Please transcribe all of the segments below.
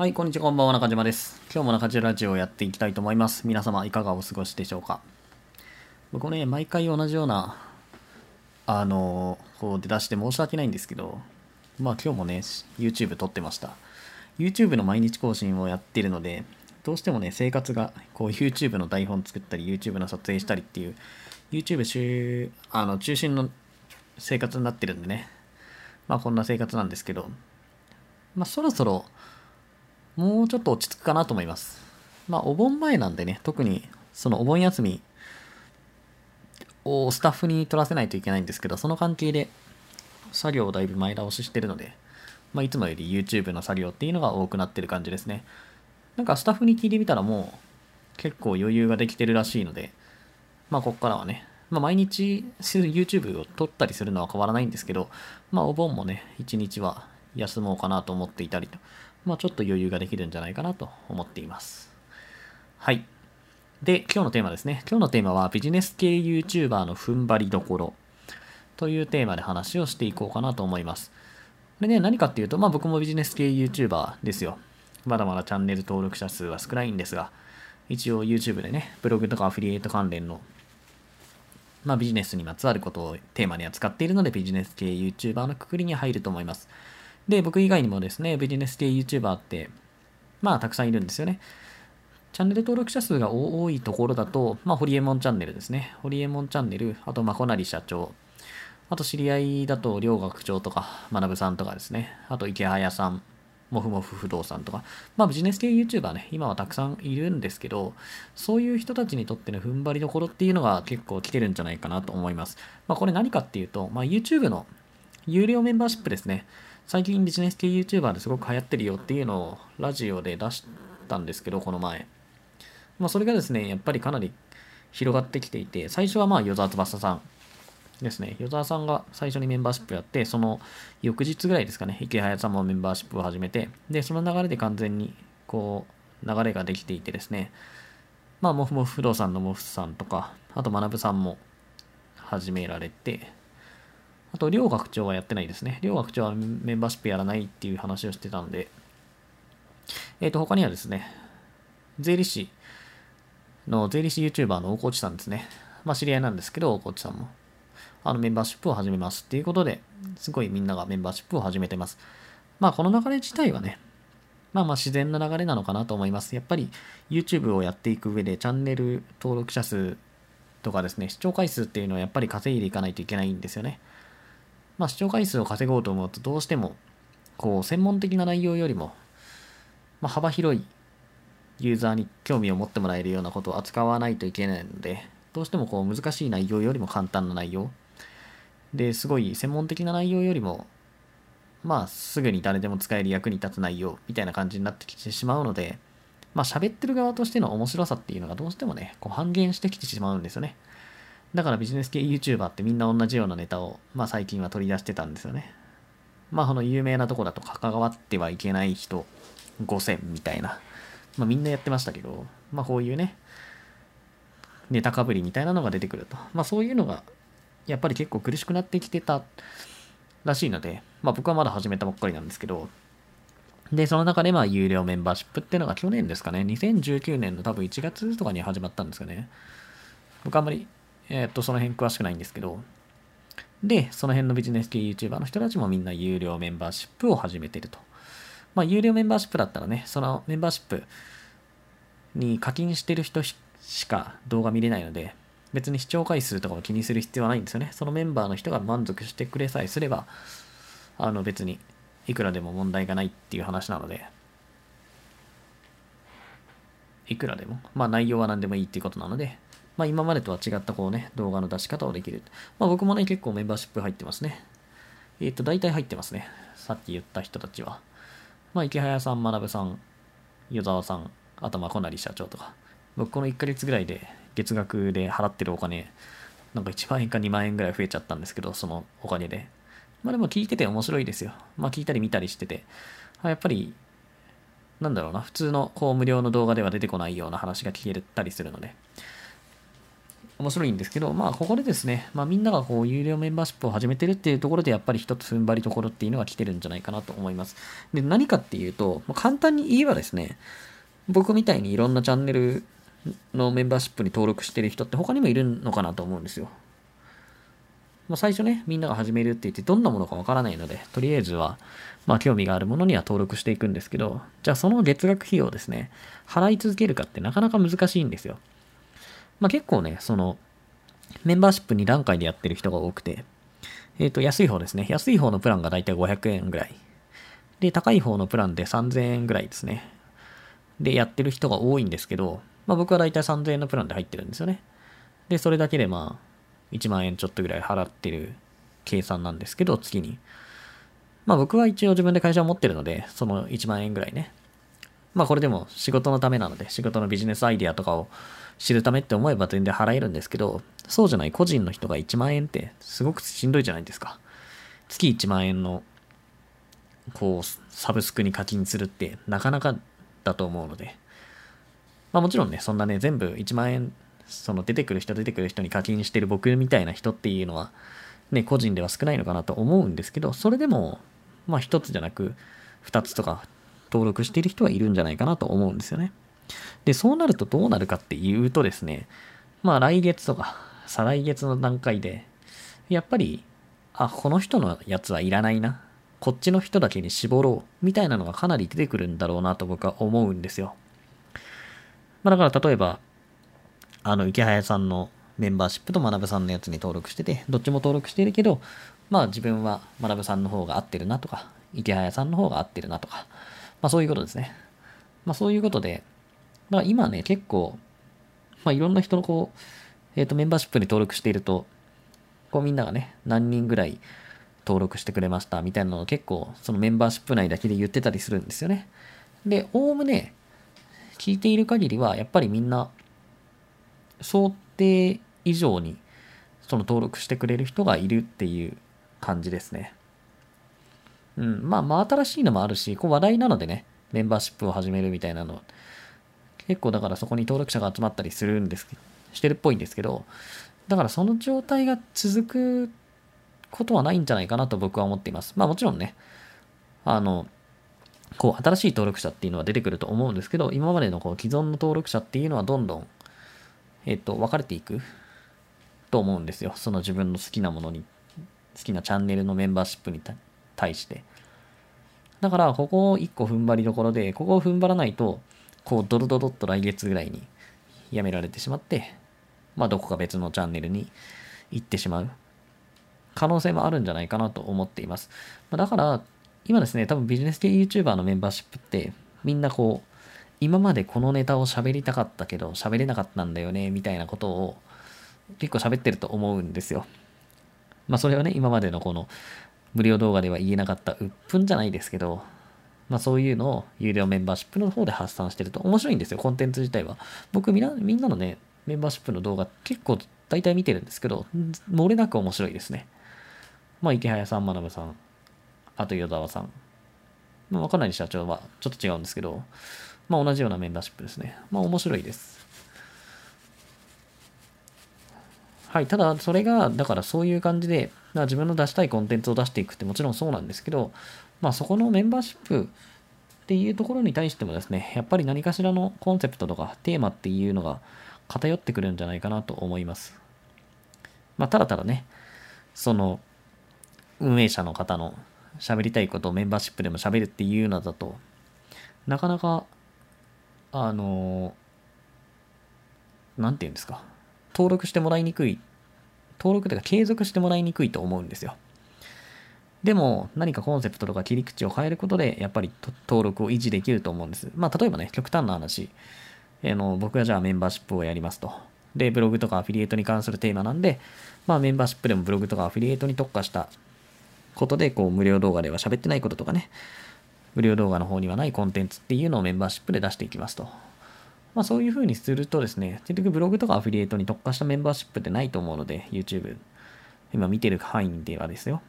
はい、こんにちは、こんばんは、中島です。今日も中島ラジオをやっていきたいと思います。皆様、いかがお過ごしでしょうか？僕ね、毎回同じような、あの、こう出だして申し訳ないんですけど、まあ今日もね、YouTube 撮ってました。YouTube の毎日更新をやってるので、どうしてもね、生活が、こう YouTube の台本作ったり、YouTube の撮影したりっていう、YouTube 中、あの、中心の生活になってるんでね、まあこんな生活なんですけど、まあそろそろ、もうちょっと落ち着くかなと思います。まあお盆前なんでね、特にそのお盆休みをスタッフに取らせないといけないんですけど、その関係で作業をだいぶ前倒ししてるので、まあ、いつもより YouTube の作業っていうのが多くなってる感じですね。なんかスタッフに聞いてみたらもう結構余裕ができてるらしいので、まあこっからはね、まあ毎日 YouTube を撮ったりするのは変わらないんですけど、まあお盆もね、一日は休もうかなと思っていたりと、まあちょっと余裕ができるんじゃないかなと思っています。はい。で、今日のテーマですね。今日のテーマはビジネス系 YouTuber の踏ん張りどころというテーマで話をしていこうかなと思います。でね、何かっていうと、まあ僕もビジネス系 YouTuber ですよ。まだまだチャンネル登録者数は少ないんですが、一応 YouTube でね、ブログとかアフィリエイト関連の、まあビジネスにまつわることをテーマに扱っているので、ビジネス系 YouTuber のくくりに入ると思います。で、僕以外にもですね、ビジネス系 YouTuber って、まあたくさんいるんですよね。チャンネル登録者数が多いところだと、まあ、ホリエモンチャンネルですね。ホリエモンチャンネル、あと、まこなり社長、あと、知り合いだと、両学長とか、学さんとかですね。あと、池早さん、もふもふ不動産とか、まあ、ビジネス系 YouTuber ね、今はたくさんいるんですけど、そういう人たちにとっての踏ん張りどころっていうのが結構来てるんじゃないかなと思います。まあ、これ何かっていうと、まあ、YouTube の有料メンバーシップですね。最近ビジネス系 YouTuber ですごく流行ってるよっていうのをラジオで出したんですけど、この前。まあ、それがですね、やっぱりかなり広がってきていて、最初はまあ、与沢翼さんですね、与沢さんが最初にメンバーシップやって、その翌日ぐらいですかね、池早さんもメンバーシップを始めて、で、その流れで完全に、こう、流れができていてですね、まあ、もふもふ不動産のもふさんとか、あと、学さんも始められて、あと、両学長はやってないですね。両学長はメンバーシップやらないっていう話をしてたんで、えっ、ー、と、他にはですね、税理士の税理士 YouTuber の大河内さんですね。まあ知り合いなんですけど、大河内さんも。あのメンバーシップを始めますっていうことで、すごいみんながメンバーシップを始めてます。まあこの流れ自体はね、まあまあ自然な流れなのかなと思います。やっぱり YouTube をやっていく上でチャンネル登録者数とかですね、視聴回数っていうのはやっぱり稼いでいかないといけないんですよね。まあ視聴回数を稼ごうと思うとどうしてもこう専門的な内容よりも、まあ、幅広いユーザーに興味を持ってもらえるようなことを扱わないといけないので、どうしてもこう難しい内容よりも簡単な内容。で、すごい専門的な内容よりも、まあ、すぐに誰でも使える役に立つ内容みたいな感じになってきてしまうので、まあ、喋ってる側としての面白さっていうのがどうしてもね、こう半減してきてしまうんですよね。だからビジネス系 YouTuber ってみんな同じようなネタを、まあ最近は取り出してたんですよね。まあ、この有名なとこだと関わってはいけない人5000みたいなまあみんなやってましたけど、まあこういうね、ネタかぶりみたいなのが出てくると。まあそういうのが、やっぱり結構苦しくなってきてたらしいので、まあ僕はまだ始めたばっかりなんですけど、で、その中でまあ有料メンバーシップっていうのが去年ですかね、2019年の多分1月とかに始まったんですかね。僕あんまり、えー、っと、その辺詳しくないんですけど、で、その辺のビジネス系 YouTuber の人たちもみんな有料メンバーシップを始めてると。まあ、有料メンバーシップだったらね、そのメンバーシップに課金してる人しか動画見れないので、別に視聴回数とかを気にする必要はないんですよね。そのメンバーの人が満足してくれさえすれば、あの別にいくらでも問題がないっていう話なので、いくらでも、まあ内容は何でもいいっていうことなので、まあ今までとは違ったこうね、動画の出し方をできる。まあ僕もね、結構メンバーシップ入ってますね。えっ、ー、と、大体入ってますね。さっき言った人たちは。まあ、池早さん、学さん、与沢さん、あとまあ小成社長とか、僕この1ヶ月ぐらいで月額で払ってるお金、なんか1万円か2万円ぐらい増えちゃったんですけど、そのお金で。まあでも聞いてて面白いですよ。まあ聞いたり見たりしてて、やっぱり、なんだろうな、普通のこう無料の動画では出てこないような話が聞けたりするので、面白いんですけど、まあ、ここでですね、まあ、みんながこう、有料メンバーシップを始めてるっていうところで、やっぱり一つ踏ん張りどころっていうのが来てるんじゃないかなと思います。で、何かっていうとま、簡単に言えばですね、僕みたいにいろんなチャンネルのメンバーシップに登録してる人って他にもいるのかなと思うんですよ。まあ、最初ね、みんなが始めるって言ってどんなものかわからないので、とりあえずは、まあ興味があるものには登録していくんですけど、じゃあその月額費用ですね、払い続けるかってなかなか難しいんですよ。まあ結構ね、その、メンバーシップ2段階でやってる人が多くて、えっ、ー、と、安い方ですね。安い方のプランがだいたい500円ぐらい。で、高い方のプランで3000円ぐらいですね。で、やってる人が多いんですけど、まあ僕はだいたい3000円のプランで入ってるんですよね。で、それだけでまあ、1万円ちょっとぐらい払ってる計算なんですけど、月に。まあ僕は一応自分で会社を持ってるので、その1万円ぐらいね。まあこれでも仕事のためなので、仕事のビジネスアイディアとかを知るためって思えば全然払えるんですけど、そうじゃない個人の人が1万円ってすごくしんどいじゃないですか。月1万円の、こう、サブスクに課金するってなかなかだと思うので。まあもちろんね、そんなね、全部1万円その出てくる人出てくる人に課金してる僕みたいな人っていうのは、ね、個人では少ないのかなと思うんですけど、それでも、まあ一つじゃなく、二つとか登録している人はいるんじゃないかなと思うんですよね。で、そうなるとどうなるかっていうとですね、まあ来月とか、再来月の段階で、やっぱり、あ、この人のやつはいらないな。こっちの人だけに絞ろう。みたいなのがかなり出てくるんだろうなと僕は思うんですよ。まあだから例えば、あの、池早さんのメンバーシップと学さんのやつに登録してて、どっちも登録してるけど、まあ自分は学さんの方が合ってるなとか、池早さんの方が合ってるなとか、まあそういうことですね。まあそういうことで、まあ今ね、結構、まあいろんな人のこう、えっ、ー、とメンバーシップに登録していると、こうみんながね、何人ぐらい登録してくれましたみたいなのを結構そのメンバーシップ内だけで言ってたりするんですよね。で、おおむね聞いている限りはやっぱりみんな想定以上にその登録してくれる人がいるっていう感じですね。うん、まあま新しいのもあるし、こう話題なのでね、メンバーシップを始めるみたいなの、結構だからそこに登録者が集まったりするんですけどしてるっぽいんですけど、だからその状態が続くことはないんじゃないかなと僕は思っています。まあもちろんね、あの、こう新しい登録者っていうのは出てくると思うんですけど、今までのこう既存の登録者っていうのはどんどんえっ、と、分かれていくと思うんですよ。その自分の好きなものに、好きなチャンネルのメンバーシップに対して。だから、ここを一個踏ん張りどころで、ここを踏ん張らないと、こう、ドロドロっと来月ぐらいにやめられてしまって、まあ、どこか別のチャンネルに行ってしまう可能性もあるんじゃないかなと思っています。だから、今ですね、多分ビジネス系 YouTuber のメンバーシップって、みんなこう、今までこのネタを喋りたかったけど喋れなかったんだよねみたいなことを結構喋ってると思うんですよ。まあそれはね今までのこの無料動画では言えなかった鬱憤じゃないですけどまあそういうのを有料メンバーシップの方で発散してると面白いんですよコンテンツ自体は。僕みんなみんなのねメンバーシップの動画結構大体見てるんですけど漏れなく面白いですね。まあ池早さん、学さん、あと与沢さん。まあ、若ない社長はちょっと違うんですけど、まあ同じようなメンバーシップですね。まあ面白いです。はい、ただそれが、だからそういう感じで、自分の出したいコンテンツを出していくってもちろんそうなんですけど、まあそこのメンバーシップっていうところに対してもですね、やっぱり何かしらのコンセプトとかテーマっていうのが偏ってくるんじゃないかなと思います。まあただただね、その運営者の方の喋りたいことをメンバーシップでも喋るっていうのだと、なかなかあの、なんて言うんですか。登録してもらいにくい。登録というか継続してもらいにくいと思うんですよ。でも、何かコンセプトとか切り口を変えることで、やっぱり登録を維持できると思うんです。まあ、例えばね、極端な話、あの僕がじゃあメンバーシップをやりますと。で、ブログとかアフィリエイトに関するテーマなんで、まあ、メンバーシップでもブログとかアフィリエイトに特化したことで、こう、無料動画では喋ってないこととかね、無料動画の方にはないコンテンツっていうのをメンバーシップで出していきますと。まあそういう風にするとですね、結局ブログとかアフィリエイトに特化したメンバーシップってないと思うので、YouTube、今見てる範囲ではですよ。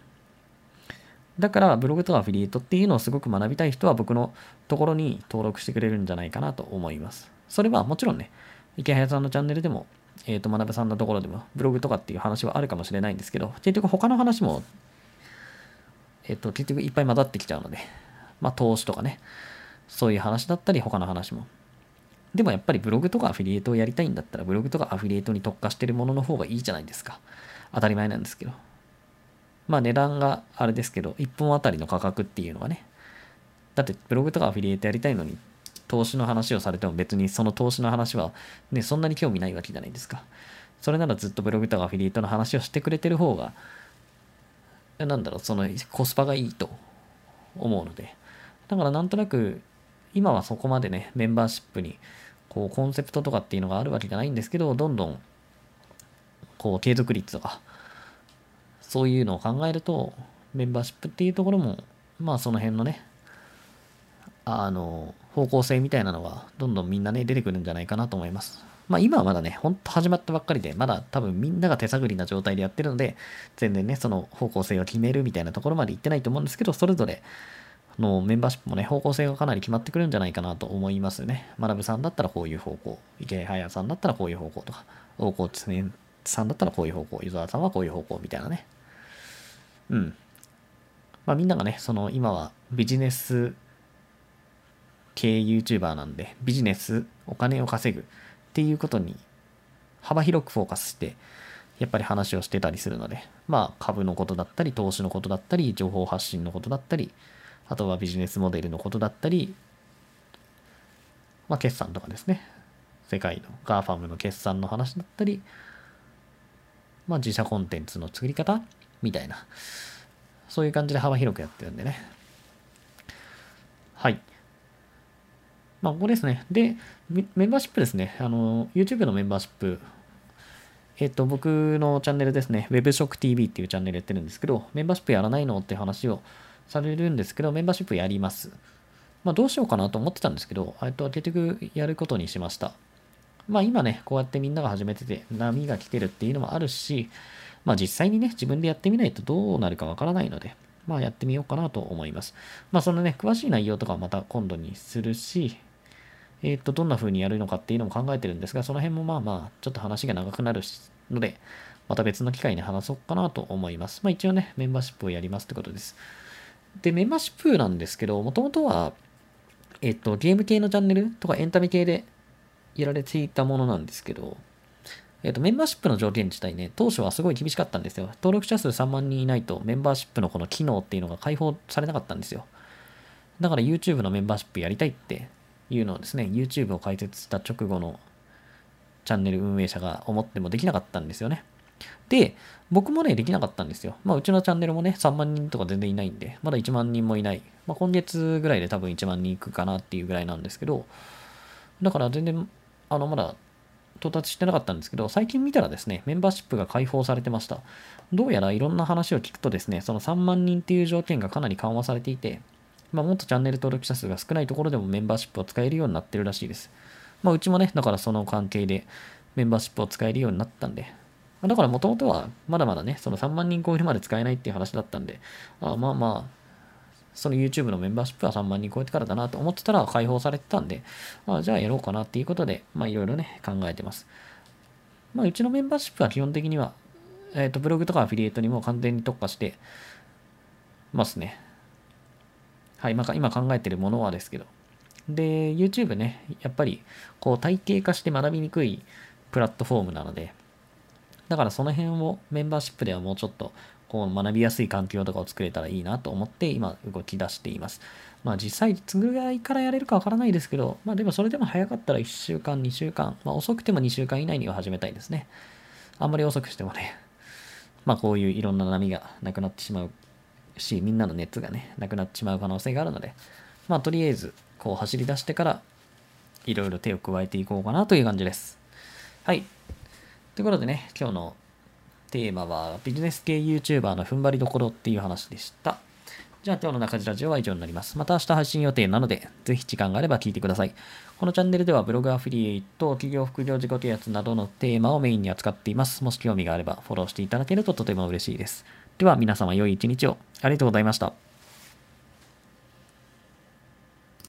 だからブログとかアフィリエイトっていうのをすごく学びたい人は僕のところに登録してくれるんじゃないかなと思います。それはもちろんね、池早さんのチャンネルでもえっ、と、学さんのところでも、ブログとかっていう話はあるかもしれないんですけど、結局他の話も、えっ、と、結局いっぱい混ざってきちゃうので、まあ、投資とかね、そういう話だったり、他の話も。でもやっぱりブログとかアフィリエイトをやりたいんだったら、ブログとかアフィリエイトに特化してるものの方がいいじゃないですか。当たり前なんですけど。まあ値段があれですけど、1本あたりの価格っていうのがね、だってブログとかアフィリエイトやりたいのに、投資の話をされても別にその投資の話はね、そんなに興味ないわけじゃないですか。それならずっとブログとかアフィリエイトの話をしてくれてる方が、なんだろう、そのコスパがいいと思うので。だからなんとなく、今はそこまでね、メンバーシップに、こう、コンセプトとかっていうのがあるわけじゃないんですけど、どんどん、こう、継続率とか、そういうのを考えると、メンバーシップっていうところも、まあその辺のね、あの、方向性みたいなのがどんどんみんなね、出てくるんじゃないかなと思います。まあ今はまだね、ほんと始まったばっかりで、まだ多分みんなが手探りな状態でやってるので、全然ね、その方向性を決めるみたいなところまで行ってないと思うんですけど、それぞれのメンバーシップもね、方向性がかなり決まってくるんじゃないかなと思いますね。学さんだったらこういう方向、池早さんだったらこういう方向とか、大河内さんだったらこういう方向、湯沢さんはこういう方向みたいなね。うん。まあみんながね、その今はビジネス系 YouTuber なんで、ビジネス、お金を稼ぐっていうことに幅広くフォーカスして、やっぱり話をしてたりするので、まあ株のことだったり、投資のことだったり、情報発信のことだったり、あとはビジネスモデルのことだったり、まあ決算とかですね。世界の GAFAM の決算の話だったり、まあ自社コンテンツの作り方みたいな、そういう感じで幅広くやってるんでね。はい。まあ、ここですね。で、メンバーシップですね。あの、YouTube のメンバーシップ。えっと、僕のチャンネルですね。WebShockTV っていうチャンネルやってるんですけど、メンバーシップやらないのって話をされるんですけど、メンバーシップやります。まあ、どうしようかなと思ってたんですけど、えっと、結局やることにしました。まあ、今ね、こうやってみんなが始めてて、波が来てるっていうのもあるし、まあ、実際にね、自分でやってみないとどうなるかわからないので、まあ、やってみようかなと思います。まあ、そのね、詳しい内容とかはまた今度にするし、えっ、と、どんな風にやるのかっていうのも考えてるんですが、その辺もまあまあ、ちょっと話が長くなるので、また別の機会に話そうかなと思います。まあ一応ね、メンバーシップをやりますってことです。で、メンバーシップなんですけど、もともとは、えっ、と、ゲーム系のチャンネルとかエンタメ系でやられていたものなんですけど、えっ、と、メンバーシップの条件自体ね、当初はすごい厳しかったんですよ。登録者数3万人いないと、メンバーシップのこの機能っていうのが開放されなかったんですよ。だから YouTube のメンバーシップやりたいっていうのをですね、YouTube を開設した直後のチャンネル運営者が思ってもできなかったんですよね。で、僕もね、できなかったんですよ。まあ、うちのチャンネルもね、3万人とか全然いないんで、まだ1万人もいない。まあ、今月ぐらいで多分1万人いくかなっていうぐらいなんですけど、だから全然、あの、まだ到達してなかったんですけど、最近見たらですね、メンバーシップが開放されてました。どうやらいろんな話を聞くとですね、その3万人っていう条件がかなり緩和されていて、まあ、もっとチャンネル登録者数が少ないところでもメンバーシップを使えるようになってるらしいです。まあ、うちもね、だからその関係でメンバーシップを使えるようになったんで、まあ、だからもともとはまだまだね、その3万人超えるまで使えないっていう話だったんで、あまあまあ、その YouTube のメンバーシップは3万人超えてからだなと思ってたら解放されてたんで、あじゃあやろうかなっていうことで、まあいろいろね、考えてます。まあうちのメンバーシップは基本的には、えっ、ー、と、ブログとかアフィリエイトにも完全に特化してますね。はい、まあ、今考えてるものはですけど。で、YouTube ね、やっぱり、こう、体系化して学びにくいプラットフォームなので、だからその辺をメンバーシップではもうちょっと、こう、学びやすい環境とかを作れたらいいなと思って、今、動き出しています。まあ、実際、いつぐらいからやれるかわからないですけど、まあ、でもそれでも早かったら1週間、2週間、まあ、遅くても2週間以内には始めたいですね。あんまり遅くしてもね、まあ、こういういろんな波がなくなってしまうし、みんなの熱がね、なくなってしまう可能性があるので、まあ、とりあえず、こう走り出してから、いろいろ手を加えていこうかなという感じです。はい。ということでね、今日のテーマは、ビジネス系 YouTuber の踏ん張りどころっていう話でした。じゃあ今日の中地ラジオは以上になります。また明日配信予定なので、ぜひ時間があれば聞いてください。このチャンネルではブログアフィリエイト、企業副業自己啓発などのテーマをメインに扱っています。もし興味があればフォローしていただけるととても嬉しいです。では皆様良い一日を。ありがとうございました。